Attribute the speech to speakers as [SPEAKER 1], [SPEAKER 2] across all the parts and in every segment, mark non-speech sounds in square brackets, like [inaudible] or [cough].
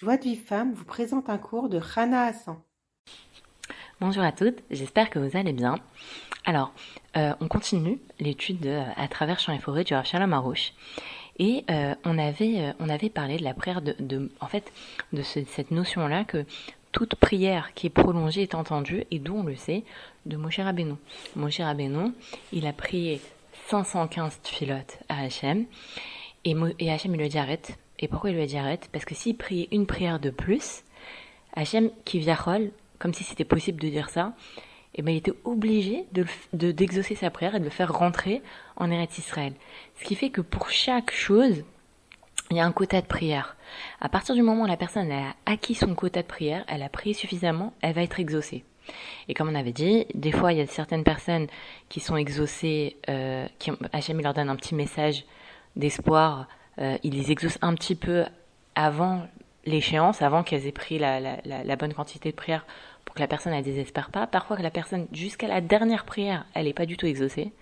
[SPEAKER 1] Joie de vie femme vous présente un cours de Rana Hassan.
[SPEAKER 2] Bonjour à toutes, j'espère que vous allez bien. Alors, euh, on continue l'étude euh, à travers champs et forêts du Rav Shalom. Et euh, on, avait, on avait parlé de la prière, de, en fait, de cette notion-là que toute prière qui est prolongée est entendue, et d'où on le sait, de Moshe Rabbeinu. Moshe Rabbeinu, il a prié 515 filotes à Hachem, et, et Hachem il lui dit arrête, et pourquoi il lui a dit arrête? Parce que s'il priait une prière de plus, Hachem qui viachol, comme si c'était possible de dire ça, eh ben, il était obligé de, d'exaucer sa prière et de le faire rentrer en Eretz Israël. Ce qui fait que pour chaque chose, il y a un quota de prière. À partir du moment où la personne a acquis son quota de prière, elle a prié suffisamment, elle va être exaucée. Et comme on avait dit, des fois il y a certaines personnes qui sont exaucées, euh, qui Hachem leur donne un petit message d'espoir euh, ils les exaucent un petit peu avant l'échéance, avant qu'elles aient pris la, bonne quantité de prière pour que la personne ne désespère pas. Parfois que la personne, jusqu'à la dernière prière, elle n'est pas du tout exaucée.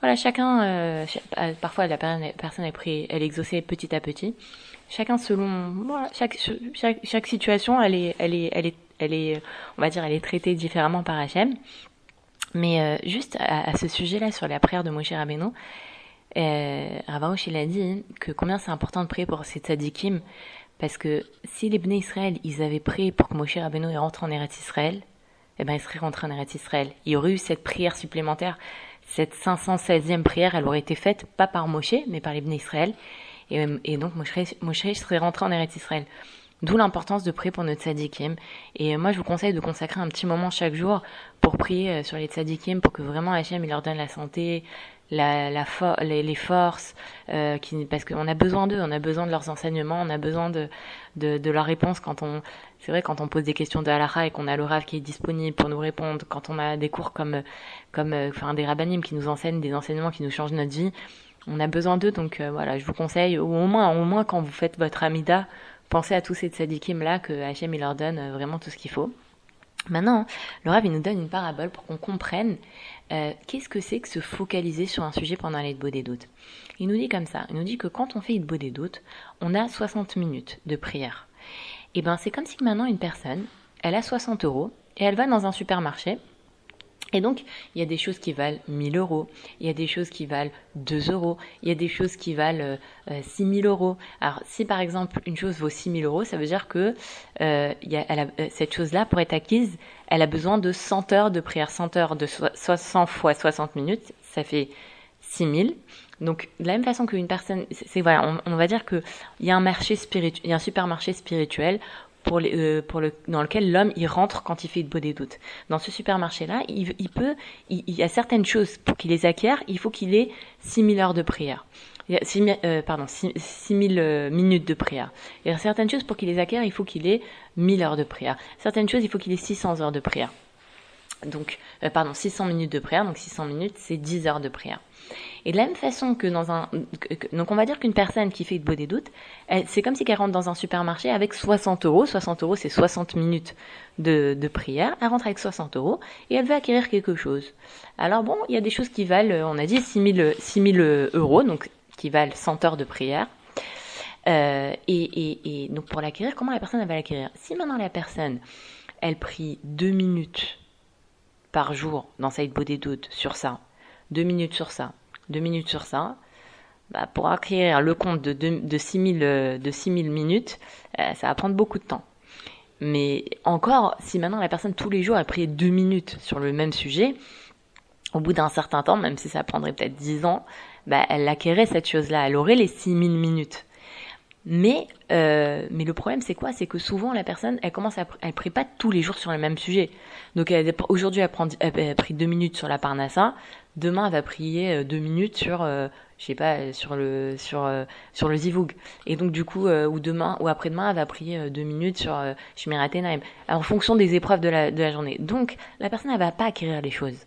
[SPEAKER 2] Voilà, chacun, euh, euh, parfois la personne est elle est exaucée petit à petit. Chacun selon, chaque, situation, elle est, elle est, elle est, on va dire, elle est traitée différemment par Hachem. Mais juste à, à ce sujet-là, sur la prière de Moshe Rabbeinu, euh, Ravaouch, il a dit que combien c'est important de prier pour ces tzadikim, parce que si les Bnei Israël, ils avaient prié pour que Moshe Rabbeinu rentre en Eretz Israël, eh ben, il serait rentré en Eretz Israël. Il y aurait eu cette prière supplémentaire, cette 516e prière, elle aurait été faite pas par Moshe, mais par les Bnei Israël. Et, et donc, Moshe, Moshe serait rentré en Eretz Israël. D'où l'importance de prier pour nos tzadikim. Et moi, je vous conseille de consacrer un petit moment chaque jour pour prier euh, sur les tzadikim, pour que vraiment Hachem, il leur donne la santé, la, la les, les, forces, euh, qui, parce qu'on a besoin d'eux, on a besoin de leurs enseignements, on a besoin de, de, de leurs réponses quand on, c'est vrai, quand on pose des questions de halakha et qu'on a le rav qui est disponible pour nous répondre, quand on a des cours comme, comme, euh, enfin, des rabbinim qui nous enseignent des enseignements qui nous changent notre vie, on a besoin d'eux, donc euh, voilà, je vous conseille, au moins, au moins quand vous faites votre amida, pensez à tous ces tzadikim là que Hachem il leur donne euh, vraiment tout ce qu'il faut. Maintenant, le Rav, il nous donne une parabole pour qu'on comprenne euh, qu'est-ce que c'est que se focaliser sur un sujet pendant l'Eidbo des doutes. Il nous dit comme ça, il nous dit que quand on fait Eidbo des doutes, on a 60 minutes de prière. Et eh ben c'est comme si maintenant une personne, elle a 60 euros et elle va dans un supermarché et donc, il y a des choses qui valent 1000 euros, il y a des choses qui valent 2 euros, il y a des choses qui valent euh, 6000 euros. Alors, si par exemple une chose vaut 6000 euros, ça veut dire que euh, euh, cette chose-là, pour être acquise, elle a besoin de 100 heures de prière. 100 heures de 60 fois 60 minutes, ça fait 6000. Donc, de la même façon qu'une personne, voilà, on, on, va dire que il y a un marché spirituel, il y a un supermarché spirituel pour, les, euh, pour le, dans lequel l'homme il rentre quand il fait de beau des doutes. Dans ce supermarché-là, il, peut, il, y a certaines choses pour qu'il les acquiert, il faut qu'il ait 6000 heures de prière. Il y a 6 euh, pardon, 6000 euh, minutes de prière. Il y a certaines choses pour qu'il les acquiert, il faut qu'il ait 1000 heures de prière. Certaines choses, il faut qu'il ait 600 heures de prière. Donc, euh, pardon, 600 minutes de prière, donc 600 minutes, c'est 10 heures de prière. Et de la même façon que dans un... Donc on va dire qu'une personne qui fait de beau des doutes, c'est comme si elle rentre dans un supermarché avec 60 euros. 60 euros, c'est 60 minutes de, prière. Elle rentre avec 60 euros et elle veut acquérir quelque chose. Alors bon, il y a des choses qui valent, on a dit, 6000 6000 euros, donc qui valent 100 heures de prière. Euh, et, et, donc pour l'acquérir, comment la personne va l'acquérir? Si maintenant la personne, elle prie deux minutes par jour dans sa beau des doutes sur ça, deux minutes sur ça, deux minutes sur ça, bah, pour acquérir le compte de, de, 6000 de 6000 minutes, euh, ça va prendre beaucoup de temps. Mais encore, si maintenant la personne tous les jours a pris deux minutes sur le même sujet, au bout d'un certain temps, même si ça prendrait peut-être 10 ans, bah, elle acquérait cette chose-là, elle aurait les 6000 minutes. Mais, euh, mais le problème, c'est quoi? C'est que souvent, la personne, elle commence à, elle prie pas tous les jours sur le même sujet. Donc, aujourd'hui, elle, prend, elle, a pris deux minutes sur la Parnassa. Demain, elle va prier euh, deux minutes sur, euh, je sais pas, sur le, sur, euh, sur le Zivoug. Et donc, du coup, euh, ou demain, ou après-demain, elle va prier euh, deux minutes sur euh, Shmirat En fonction des épreuves de la, de la journée. Donc, la personne, elle va pas acquérir les choses.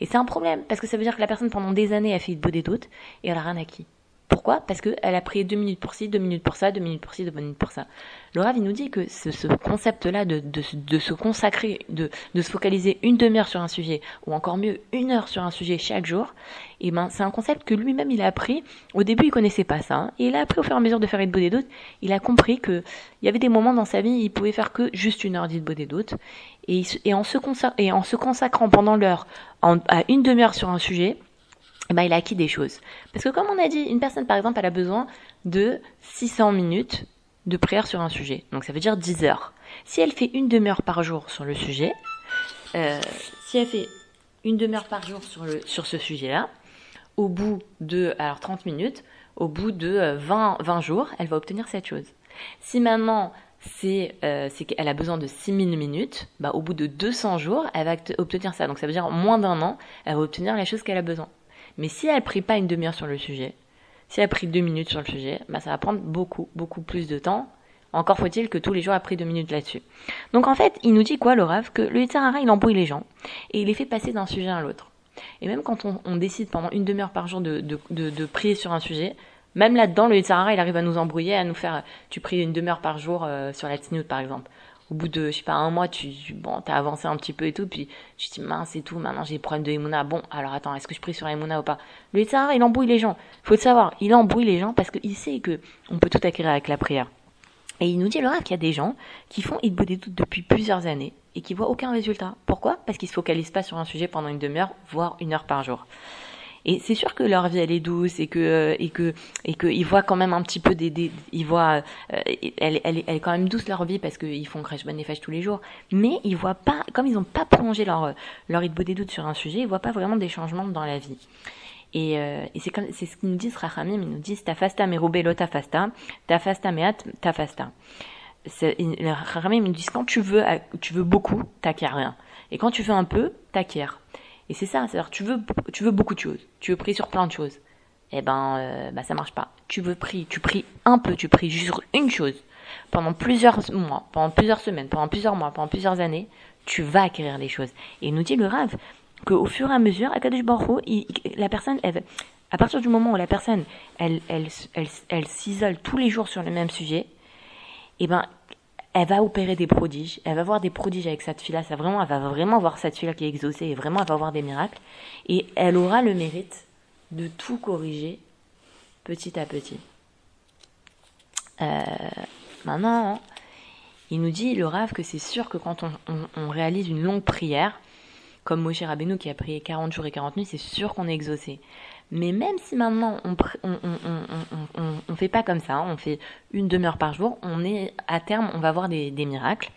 [SPEAKER 2] Et c'est un problème, parce que ça veut dire que la personne, pendant des années, a fait de beau des doutes, et elle a rien acquis. Pourquoi? Parce qu'elle a pris deux minutes pour ci, deux minutes pour ça, deux minutes pour ci, deux minutes pour ça. Rav, il nous dit que ce, ce concept-là de, de, de, se consacrer, de, de se focaliser une demi-heure sur un sujet, ou encore mieux, une heure sur un sujet chaque jour, eh ben, c'est un concept que lui-même, il a appris. Au début, il connaissait pas ça. Hein, et il a appris au fur et à mesure de faire Idbo des doutes. Il a compris que il y avait des moments dans sa vie, il pouvait faire que juste une heure d'Idbo des doutes. Et, et, se et en se consacrant pendant l'heure à une demi-heure sur un sujet, ben, il a acquis des choses. Parce que comme on a dit, une personne par exemple, elle a besoin de 600 minutes de prière sur un sujet. Donc ça veut dire 10 heures. Si elle fait une demi-heure par jour sur le sujet, euh, si elle fait une demi-heure par jour sur ce sujet-là, au bout de alors 30 minutes, au bout de 20, euh, 20 jours, elle va obtenir cette chose. Si maintenant c'est euh, qu'elle a besoin de 6000 minutes, bah, au bout de 200 jours, elle va obtenir ça. Donc ça veut dire moins d'un an, elle va obtenir les choses qu'elle a besoin. Mais si elle prie pas une demi-heure sur le sujet, si elle a pris deux minutes sur le sujet, bah ça va prendre beaucoup, beaucoup plus de temps. Encore faut-il que tous les jours elle pris deux minutes là-dessus. Donc en fait, il nous dit quoi le rêve Que le Yitzhara, il embrouille les gens et il les fait passer d'un sujet à l'autre. Et même quand on, décide pendant une demi-heure par jour de, prier sur un sujet, même là-dedans, le Yitzhara, il arrive à nous embrouiller, à nous faire, tu pries une demi-heure par jour euh, sur la Tzniut par exemple au bout de, je sais pas, un mois, tu, bon, t'as avancé un petit peu et tout, puis tu te dis, mince et tout, maintenant j'ai des problèmes de Emouna. Bon, alors attends, est-ce que je prie sur Emouna ou pas? Le Yitzhara, il embrouille les gens. Faut le savoir, il embrouille les gens parce qu'il sait que on peut tout acquérir avec la prière. Et il nous dit, le qu'il y a des gens qui font Idbo des doutes depuis plusieurs années et qui voient aucun résultat. Pourquoi? Parce qu'ils se focalisent pas sur un sujet pendant une demi-heure, voire une heure par jour. Et c'est sûr que leur vie elle est douce et que euh, et que et que ils voient quand même un petit peu des, ils voient euh, elle, elle, elle est quand même douce leur vie parce qu'ils font crèche bonne fâche tous les jours. Mais ils voient pas comme ils n'ont pas prolongé leur leur idbo des doutes sur un sujet, ils voient pas vraiment des changements dans la vie. Et, euh, et c'est comme c'est ce qu'ils nous disent Rachamim, ils nous disent tafasta merubelo tafasta, tafasta meat tafasta. Les Rachamim nous disent quand tu veux tu veux beaucoup, t'acquiers rien. Et quand tu veux un peu, t'acquiers. Et c'est ça, c'est-à-dire tu veux, tu veux beaucoup de choses, tu veux prier sur plein de choses. Eh ben, euh, bah ça marche pas. Tu veux prier, tu pries un peu, tu pries juste une chose pendant plusieurs mois, pendant plusieurs semaines, pendant plusieurs mois, pendant plusieurs années, tu vas acquérir les choses. Et il nous dit le Rav qu'au fur et à mesure, à Kadesh Baruch la personne, elle, à partir du moment où la personne, elle, elle, elle, elle s'isole tous les jours sur le même sujet, eh ben, elle va opérer des prodiges, elle va voir des prodiges avec cette fille-là, vraiment, elle va vraiment voir cette fille-là qui est exaucée et vraiment elle va voir des miracles et elle aura le mérite de tout corriger petit à petit. Euh, maintenant, il nous dit, le rave, que c'est sûr que quand on, réalise une longue prière, comme Moshe Rabbeinu qui a prié 40 jours et 40 nuits, c'est sûr qu'on est exaucé. Mais même si maintenant on on, fait pas comme ça, on fait une demi-heure par jour, on est à terme, on va voir des, miracles.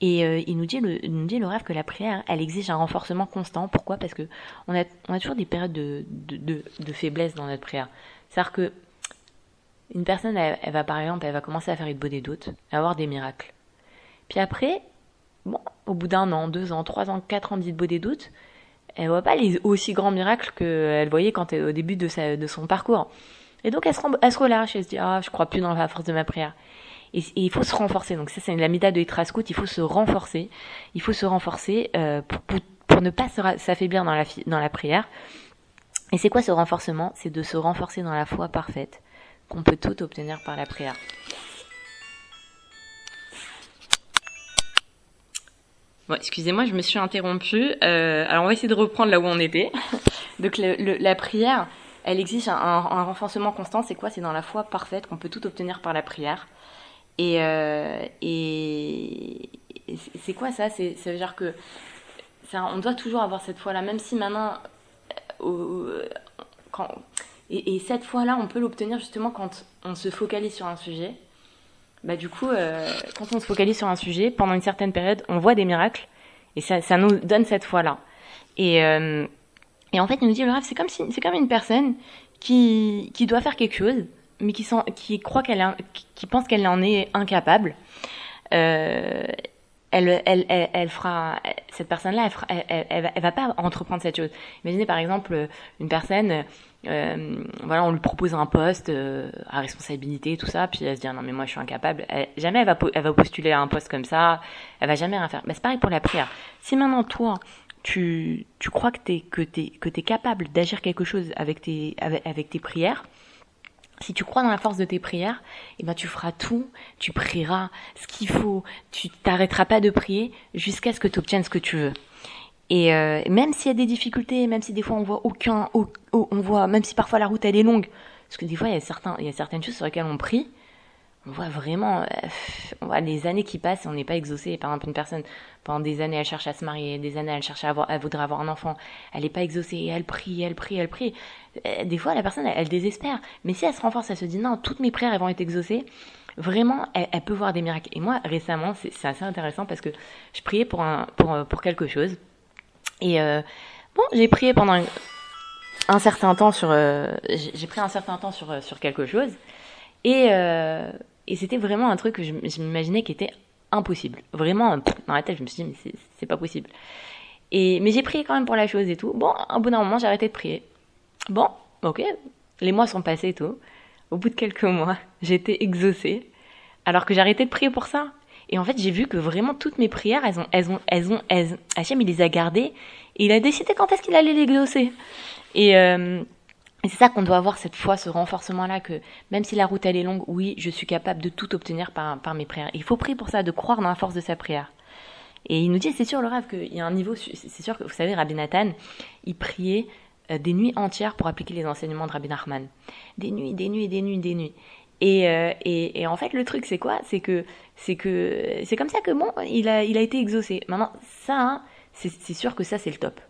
[SPEAKER 2] Et euh, il nous dit le, rêve que la prière, elle exige un renforcement constant. Pourquoi? Parce que on a, toujours des périodes de, de, de, faiblesse dans notre prière. C'est-à-dire que une personne, elle, va par exemple, elle va commencer à faire une doutes, à avoir des miracles. Puis après, bon, au bout d'un an, deux ans, trois ans, quatre ans d'Idbo des doutes, elle voit pas les aussi grands miracles qu'elle voyait quand elle, au début de, sa, de son parcours. Et donc elle se, relâche, elle se dit ah je crois plus dans la force de ma prière. Et, il faut se renforcer. Donc ça c'est la méthode de Itrascout, il faut se renforcer. Il faut se renforcer euh, pour, pour, pour, ne pas s'affaiblir dans la, dans la prière. Et c'est quoi ce renforcement? C'est de se renforcer dans la foi parfaite qu'on peut tout obtenir par la prière. Excusez-moi, je me suis interrompue. Euh, alors, on va essayer de reprendre là où on était. [laughs] Donc, la prière, elle exige un, renforcement constant. C'est quoi? C'est dans la foi parfaite qu'on peut tout obtenir par la prière. Et, euh, c'est quoi ça? C'est ça veut dire que on doit toujours avoir cette foi-là, même si maintenant, euh, quand, et, et cette foi-là, on peut l'obtenir justement quand on se focalise sur un sujet bah du coup, euh, quand on se focalise sur un sujet, pendant une certaine période, on voit des miracles, et ça, ça nous donne cette foi-là. Et, euh, et en fait, il nous dit le rêve, c'est comme comme une personne qui, qui doit faire quelque chose, mais qui, sent, qui croit qu'elle, qui pense qu'elle en est incapable. Euh, elle, elle, elle, elle, fera cette personne-là, elle, elle, elle, va pas entreprendre cette chose. Imaginez par exemple une personne euh, voilà, on lui propose un poste euh, à responsabilité, tout ça, puis elle se dit non mais moi je suis incapable. jamais elle va, elle va postuler à un poste comme ça, elle va jamais rien faire. Mais c'est pareil pour la prière. Si maintenant toi tu, tu crois que t'es que t'es que t'es capable d'agir quelque chose avec tes avec tes prières, si tu crois dans la force de tes prières, eh ben tu feras tout, tu prieras ce qu'il faut, tu t'arrêteras pas de prier jusqu'à ce que tu obtiennes ce que tu veux. Et euh, même s'il y a des difficultés, même si des fois on voit aucun, on voit, même si parfois la route elle est longue, parce que des fois il y a certains, il y a certaines choses sur lesquelles on prie, on voit vraiment, euh, on voit les années qui passent et on n'est pas exaucé. Par exemple, une personne, pendant des années, elle cherche à se marier, des années, elle cherche à avoir, elle voudrait avoir un enfant, elle n'est pas exaucée, elle prie, elle prie, elle prie. Euh, des fois, la personne, elle, désespère. Mais si elle se renforce, elle se dit non, toutes mes prières, elles vont être exaucées, vraiment, elle, peut voir des miracles. Et moi, récemment, c'est assez intéressant parce que je priais pour, un, pour, pour quelque chose. Et euh, bon, j'ai prié pendant un, certain temps sur, j'ai pris un certain temps sur, sur quelque chose. Et, et c'était vraiment un truc que je, m'imaginais qui était impossible. Vraiment, dans la tête, je me suis dit, mais c'est pas possible. Et, mais j'ai prié quand même pour la chose et tout. Bon, au bout d'un moment, j'ai arrêté de prier. Bon, ok, les mois sont passés et tout. Au bout de quelques mois, [laughs] j'étais exaucée. Alors que arrêté de prier pour ça. Et en fait, j'ai vu que vraiment toutes mes prières, elles ont, elles ont, elles ont, elles, Hachem, il les a gardées. Et il a décidé quand est-ce qu'il allait les exaucer. Et, euh, et c'est ça qu'on doit avoir cette foi, ce renforcement-là, que même si la route elle est longue, oui, je suis capable de tout obtenir par, par mes prières. Il faut prier pour ça, de croire dans la force de sa prière. Et il nous dit, c'est sûr le rêve, qu'il y a un niveau, c'est sûr que vous savez, Rabbi Nathan, il priait euh, des nuits entières pour appliquer les enseignements de Rabbi Nachman. Des nuits, des nuits, des nuits, des nuits. Et, euh, et, et en fait, le truc, c'est quoi? C'est que c'est que c'est comme ça que bon, il a, il a été exaucé. Maintenant, ça, hein, c'est sûr que ça, c'est le top.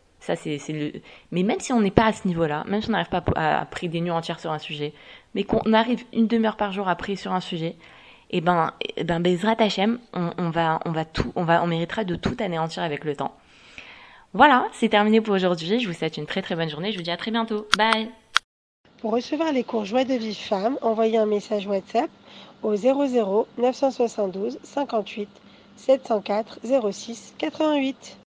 [SPEAKER 2] Mais même si on n'est pas à ce niveau-là, même si on n'arrive pas à, prier des nuits entières sur un sujet, mais qu'on arrive une demi-heure par jour à prier sur un sujet, et eh ben, eh ben Bezrat Hachem, on, va, on va on va, on méritera de tout anéantir avec le temps. Voilà, c'est terminé pour aujourd'hui. Je vous souhaite une très très bonne journée. Je vous dis à très bientôt. Bye.
[SPEAKER 1] Pour recevoir les cours Joie de vie femme, envoyez un message WhatsApp au 00 972 58 704 06 88.